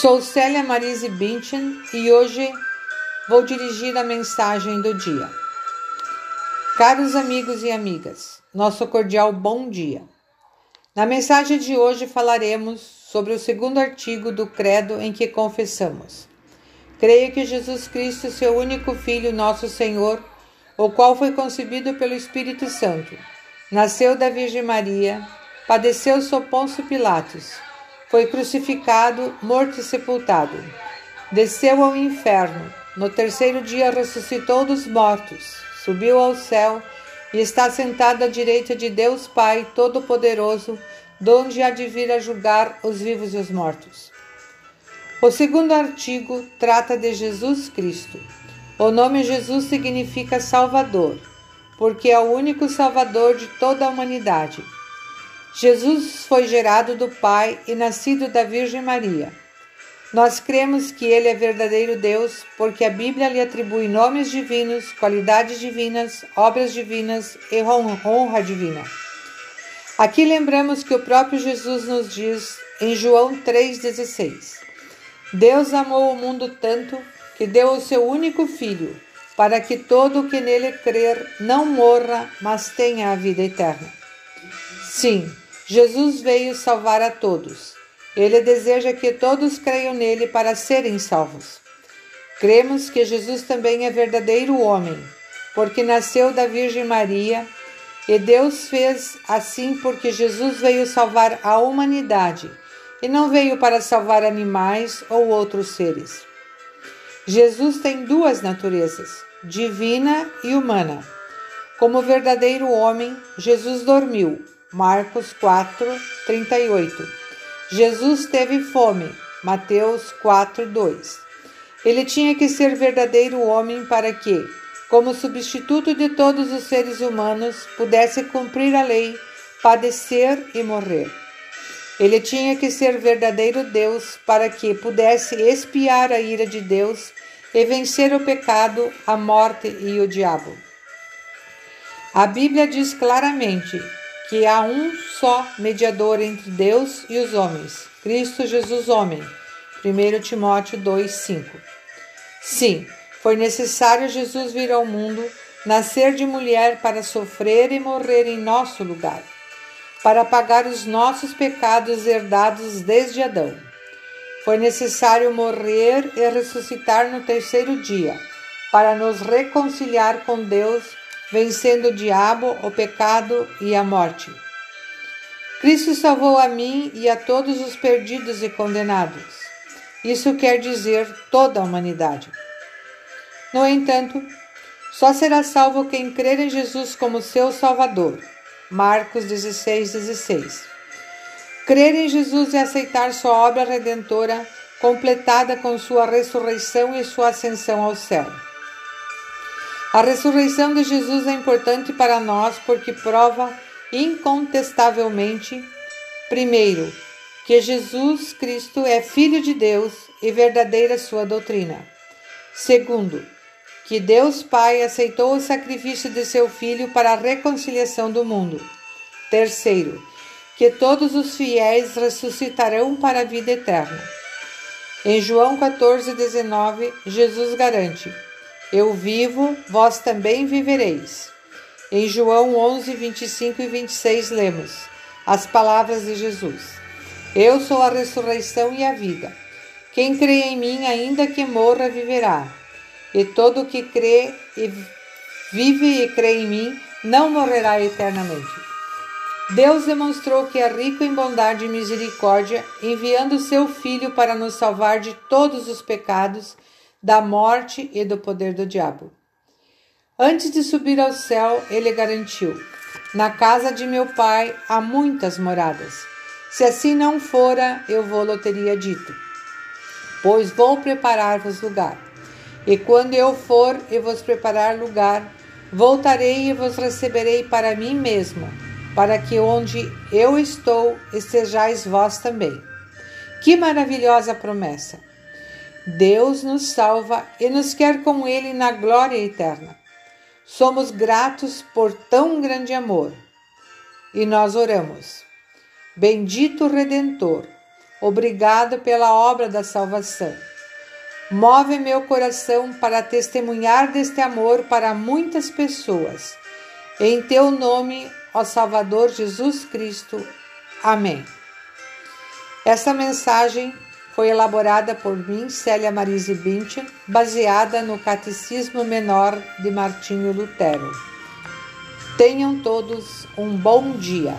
Sou Célia Marise Binchen e hoje vou dirigir a mensagem do dia. Caros amigos e amigas, nosso cordial bom dia. Na mensagem de hoje falaremos sobre o segundo artigo do Credo em que confessamos. Creio que Jesus Cristo, seu único Filho, nosso Senhor, o qual foi concebido pelo Espírito Santo, nasceu da Virgem Maria, padeceu sob Pôncio Pilatos foi crucificado, morto e sepultado. Desceu ao inferno. No terceiro dia ressuscitou dos mortos, subiu ao céu e está sentado à direita de Deus Pai Todo-Poderoso, donde há de vir a julgar os vivos e os mortos. O segundo artigo trata de Jesus Cristo. O nome Jesus significa Salvador, porque é o único Salvador de toda a humanidade. Jesus foi gerado do Pai e nascido da Virgem Maria. Nós cremos que ele é verdadeiro Deus, porque a Bíblia lhe atribui nomes divinos, qualidades divinas, obras divinas e honra divina. Aqui lembramos que o próprio Jesus nos diz em João 3,16: Deus amou o mundo tanto que deu o seu único Filho, para que todo o que nele crer não morra, mas tenha a vida eterna. Sim, Jesus veio salvar a todos. Ele deseja que todos creiam nele para serem salvos. Cremos que Jesus também é verdadeiro homem, porque nasceu da Virgem Maria, e Deus fez assim porque Jesus veio salvar a humanidade e não veio para salvar animais ou outros seres. Jesus tem duas naturezas, divina e humana. Como verdadeiro homem, Jesus dormiu, Marcos 4, 38. Jesus teve fome. Mateus 4, 2. Ele tinha que ser verdadeiro homem para que, como substituto de todos os seres humanos, pudesse cumprir a lei, padecer e morrer. Ele tinha que ser verdadeiro Deus para que pudesse expiar a ira de Deus e vencer o pecado, a morte e o diabo. A Bíblia diz claramente que há um só mediador entre Deus e os homens, Cristo Jesus homem. 1 Timóteo 2:5. Sim, foi necessário Jesus vir ao mundo, nascer de mulher para sofrer e morrer em nosso lugar, para pagar os nossos pecados herdados desde Adão. Foi necessário morrer e ressuscitar no terceiro dia, para nos reconciliar com Deus vencendo o diabo, o pecado e a morte. Cristo salvou a mim e a todos os perdidos e condenados. Isso quer dizer toda a humanidade. No entanto, só será salvo quem crer em Jesus como seu Salvador. Marcos 16, 16. Crer em Jesus e aceitar sua obra redentora, completada com sua ressurreição e sua ascensão ao céu. A ressurreição de Jesus é importante para nós porque prova incontestavelmente, primeiro, que Jesus Cristo é Filho de Deus e verdadeira sua doutrina. Segundo, que Deus Pai aceitou o sacrifício de seu Filho para a reconciliação do mundo. Terceiro, que todos os fiéis ressuscitarão para a vida eterna. Em João 14, 19, Jesus garante eu vivo, vós também vivereis. Em João 11, 25 e 26 lemos as palavras de Jesus: Eu sou a ressurreição e a vida. Quem crê em mim, ainda que morra, viverá. E todo que crê e vive e crê em mim, não morrerá eternamente. Deus demonstrou que é rico em bondade e misericórdia, enviando seu Filho para nos salvar de todos os pecados da morte e do poder do diabo. Antes de subir ao céu, ele garantiu: Na casa de meu pai há muitas moradas. Se assim não fora, eu vou-lo teria dito. Pois vou preparar-vos lugar. E quando eu for e vos preparar lugar, voltarei e vos receberei para mim mesmo, para que onde eu estou estejais vós também. Que maravilhosa promessa! Deus nos salva e nos quer com Ele na glória eterna. Somos gratos por tão grande amor. E nós oramos. Bendito Redentor, Obrigado pela obra da salvação. Move meu coração para testemunhar deste amor para muitas pessoas. Em teu nome, ó Salvador Jesus Cristo. Amém. Esta mensagem foi elaborada por mim, Célia Marise Bintin, baseada no Catecismo Menor de Martinho Lutero. Tenham todos um bom dia.